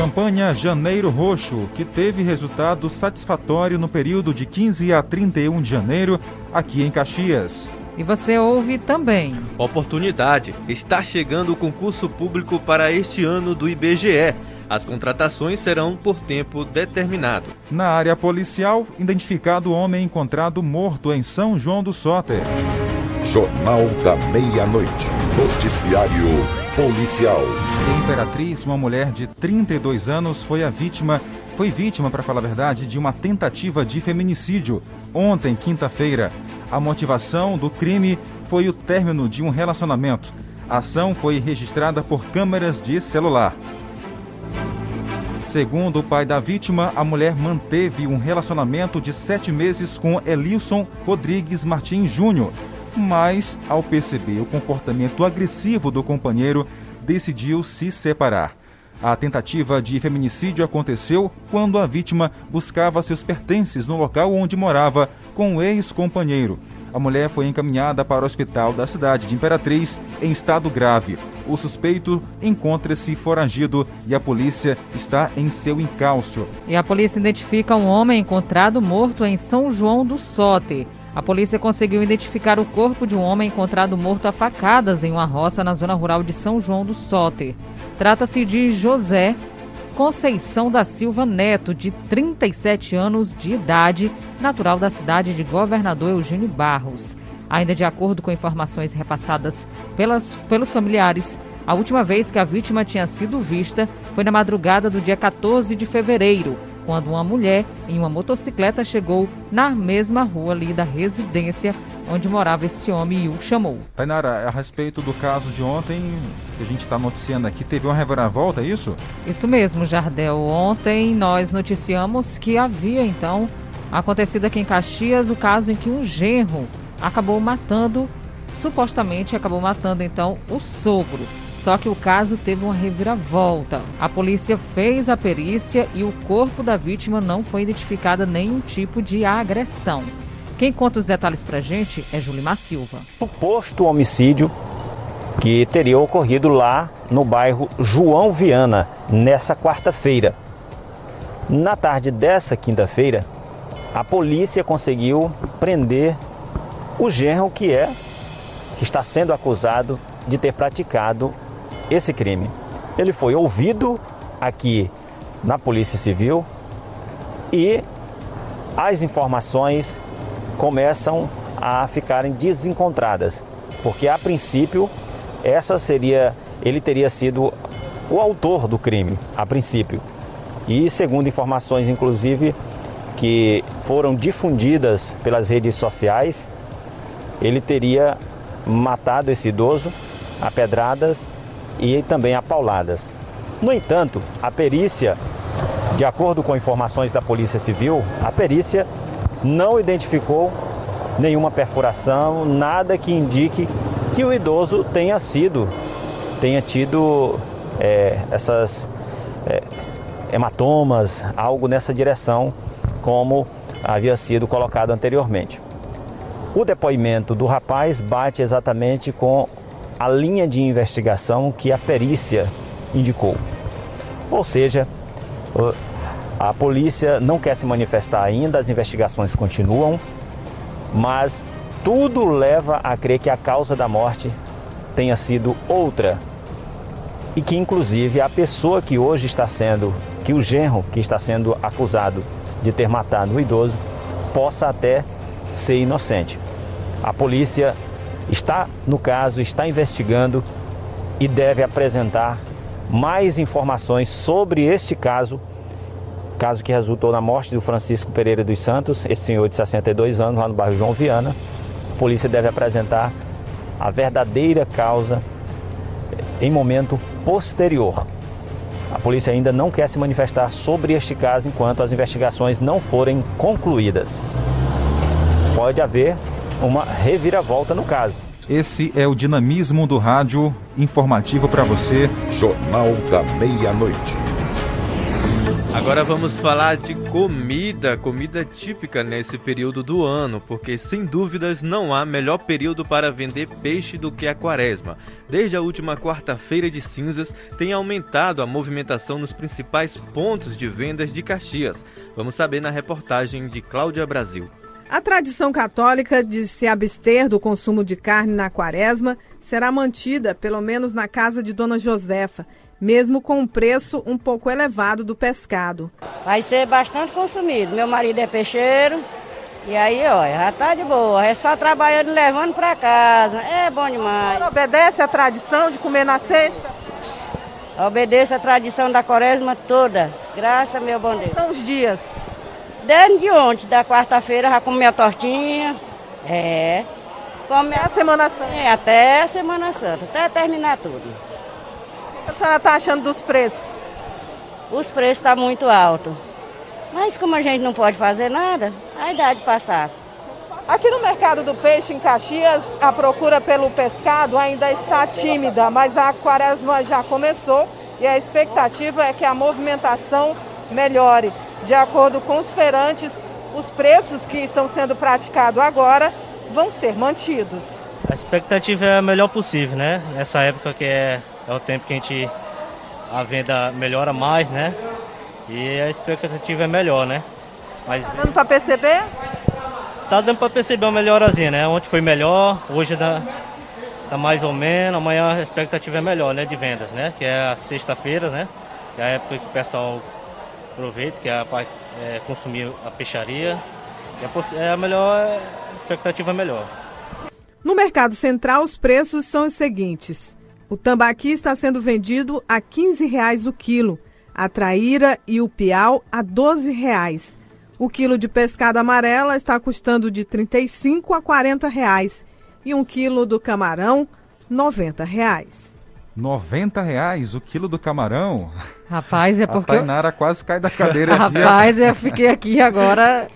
Campanha Janeiro Roxo, que teve resultado satisfatório no período de 15 a 31 de janeiro, aqui em Caxias. E você ouve também. Oportunidade. Está chegando o concurso público para este ano do IBGE. As contratações serão por tempo determinado. Na área policial, identificado homem encontrado morto em São João do Soter. Jornal da Meia-Noite. Noticiário policial. Em Imperatriz, uma mulher de 32 anos foi a vítima, foi vítima, para falar a verdade, de uma tentativa de feminicídio ontem, quinta-feira. A motivação do crime foi o término de um relacionamento. A ação foi registrada por câmeras de celular. Segundo o pai da vítima, a mulher manteve um relacionamento de sete meses com Elilson Rodrigues Martins Júnior, mas, ao perceber o comportamento agressivo do companheiro, decidiu se separar. A tentativa de feminicídio aconteceu quando a vítima buscava seus pertences no local onde morava com o ex-companheiro. A mulher foi encaminhada para o hospital da cidade de Imperatriz em estado grave. O suspeito encontra-se foragido e a polícia está em seu encalço. E a polícia identifica um homem encontrado morto em São João do Sote. A polícia conseguiu identificar o corpo de um homem encontrado morto a facadas em uma roça na zona rural de São João do Sote. Trata-se de José Conceição da Silva Neto, de 37 anos de idade, natural da cidade de Governador Eugênio Barros. Ainda de acordo com informações repassadas pelas, pelos familiares, a última vez que a vítima tinha sido vista foi na madrugada do dia 14 de fevereiro, quando uma mulher em uma motocicleta chegou na mesma rua ali da residência onde morava esse homem e o chamou. Tainara, a respeito do caso de ontem, que a gente está noticiando aqui, teve uma reviravolta, é isso? Isso mesmo, Jardel. Ontem nós noticiamos que havia, então, acontecido aqui em Caxias o caso em que um genro acabou matando, supostamente acabou matando, então, o sogro. Só que o caso teve uma reviravolta. A polícia fez a perícia e o corpo da vítima não foi identificado nenhum tipo de agressão. Quem conta os detalhes pra gente é Julimar Silva. O posto homicídio que teria ocorrido lá no bairro João Viana, nessa quarta-feira. Na tarde dessa quinta-feira, a polícia conseguiu prender o genro que é que está sendo acusado de ter praticado esse crime. Ele foi ouvido aqui na Polícia Civil e as informações começam a ficarem desencontradas, porque a princípio essa seria ele teria sido o autor do crime, a princípio. E segundo informações inclusive que foram difundidas pelas redes sociais, ele teria matado esse idoso a pedradas e também a pauladas. No entanto, a perícia, de acordo com informações da Polícia Civil, a perícia não identificou nenhuma perfuração, nada que indique que o idoso tenha sido, tenha tido é, essas é, hematomas, algo nessa direção, como havia sido colocado anteriormente. O depoimento do rapaz bate exatamente com a linha de investigação que a perícia indicou. Ou seja, a polícia não quer se manifestar ainda, as investigações continuam, mas tudo leva a crer que a causa da morte tenha sido outra. E que inclusive a pessoa que hoje está sendo, que o genro que está sendo acusado de ter matado o idoso, possa até ser inocente. A polícia está no caso, está investigando e deve apresentar mais informações sobre este caso, caso que resultou na morte do Francisco Pereira dos Santos, esse senhor de 62 anos, lá no bairro João Viana. A polícia deve apresentar a verdadeira causa em momento posterior. A polícia ainda não quer se manifestar sobre este caso enquanto as investigações não forem concluídas. Pode haver uma reviravolta no caso. Esse é o dinamismo do rádio informativo para você. Jornal da Meia-Noite. Agora vamos falar de comida, comida típica nesse período do ano, porque sem dúvidas não há melhor período para vender peixe do que a quaresma. Desde a última quarta-feira de cinzas, tem aumentado a movimentação nos principais pontos de vendas de Caxias. Vamos saber na reportagem de Cláudia Brasil. A tradição católica de se abster do consumo de carne na quaresma será mantida, pelo menos na casa de Dona Josefa, mesmo com um preço um pouco elevado do pescado. Vai ser bastante consumido. Meu marido é peixeiro e aí, ó, já tá de boa. É só trabalhando e levando para casa. É bom demais. Obedece a tradição de comer na sexta? Obedeço a tradição da quaresma toda. Graças, meu bom Deus. São os dias? Desde ontem, da quarta-feira, já comi a tortinha. É. Come a Semana Santa. É, até a Semana Santa, até terminar tudo a senhora está achando dos preços? Os preços estão tá muito altos. Mas como a gente não pode fazer nada, a idade passar. Aqui no mercado do peixe em Caxias, a procura pelo pescado ainda está tímida, mas a quaresma já começou e a expectativa é que a movimentação melhore. De acordo com os feirantes, os preços que estão sendo praticados agora vão ser mantidos. A expectativa é a melhor possível, né? Nessa época que é é o tempo que a gente a venda melhora mais, né? E a expectativa é melhor, né? Mas tá dando para perceber? Tá dando para perceber uma melhorazinha, né? Ontem foi melhor, hoje tá, tá mais ou menos, amanhã a expectativa é melhor, né? De vendas, né? Que é a sexta-feira, né? Que é a época que o pessoal aproveita, que é, a, é consumir a peixaria. É a melhor, a expectativa é melhor. No mercado central, os preços são os seguintes. O tambaqui está sendo vendido a R$ 15,00 o quilo, a traíra e o piau a R$ 12,00. O quilo de pescada amarela está custando de R$ 35 a 40 reais, e um quilo do camarão 90 reais. 90 reais o quilo do camarão? Rapaz, é porque. A Tainara quase cai da cadeira Rapaz, eu fiquei aqui agora.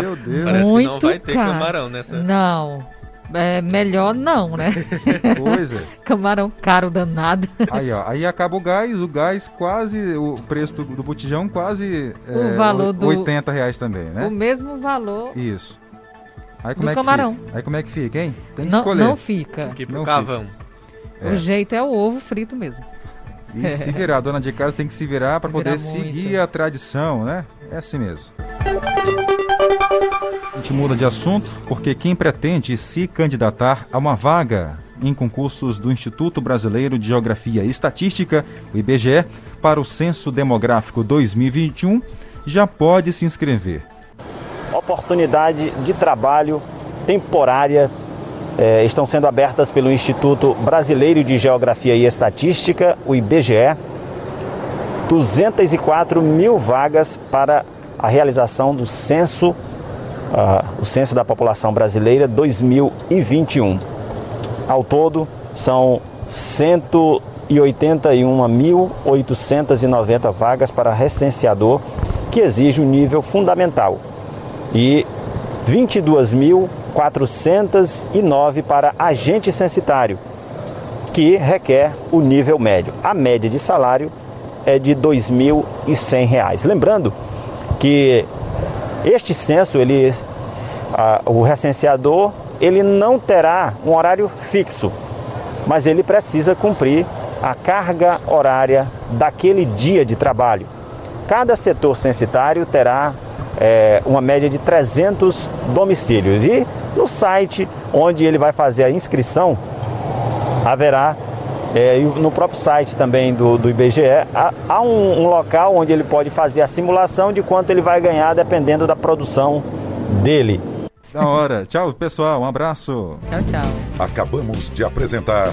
Meu Deus. Parece muito que não vai ter caro. camarão nessa. Não é, melhor não, né? Pois é. Camarão caro danado. Aí, ó, aí acaba o gás, o gás quase, o preço do, do botijão quase o é, valor do 80 reais também, né? O mesmo valor. Isso. Aí como do é camarão. Fica? Aí como é que fica, hein? Tem que não, escolher. Não fica. Aqui pro não cavão. É. O jeito é o ovo frito mesmo. E se virar, dona de casa tem que se virar para poder muito. seguir a tradição, né? É assim mesmo. A gente muda de assunto porque quem pretende se candidatar a uma vaga em concursos do Instituto Brasileiro de Geografia e Estatística, o IBGE, para o Censo Demográfico 2021, já pode se inscrever. Oportunidade de trabalho temporária eh, estão sendo abertas pelo Instituto Brasileiro de Geografia e Estatística, o IBGE, 204 mil vagas para a realização do censo, uh, o censo da população brasileira 2021. Ao todo, são 181.890 vagas para recenseador, que exige um nível fundamental, e 22.409 para agente censitário, que requer o nível médio. A média de salário é de R$ 2.100. Lembrando que este censo, ele, a, o recenseador, ele não terá um horário fixo, mas ele precisa cumprir a carga horária daquele dia de trabalho. Cada setor censitário terá é, uma média de 300 domicílios e no site onde ele vai fazer a inscrição haverá é, no próprio site também do, do IBGE, há, há um, um, local onde ele pode fazer a simulação de quanto ele vai ganhar dependendo da produção dele. Da hora. Tchau, pessoal. Um abraço. Tchau, tchau. Acabamos de apresentar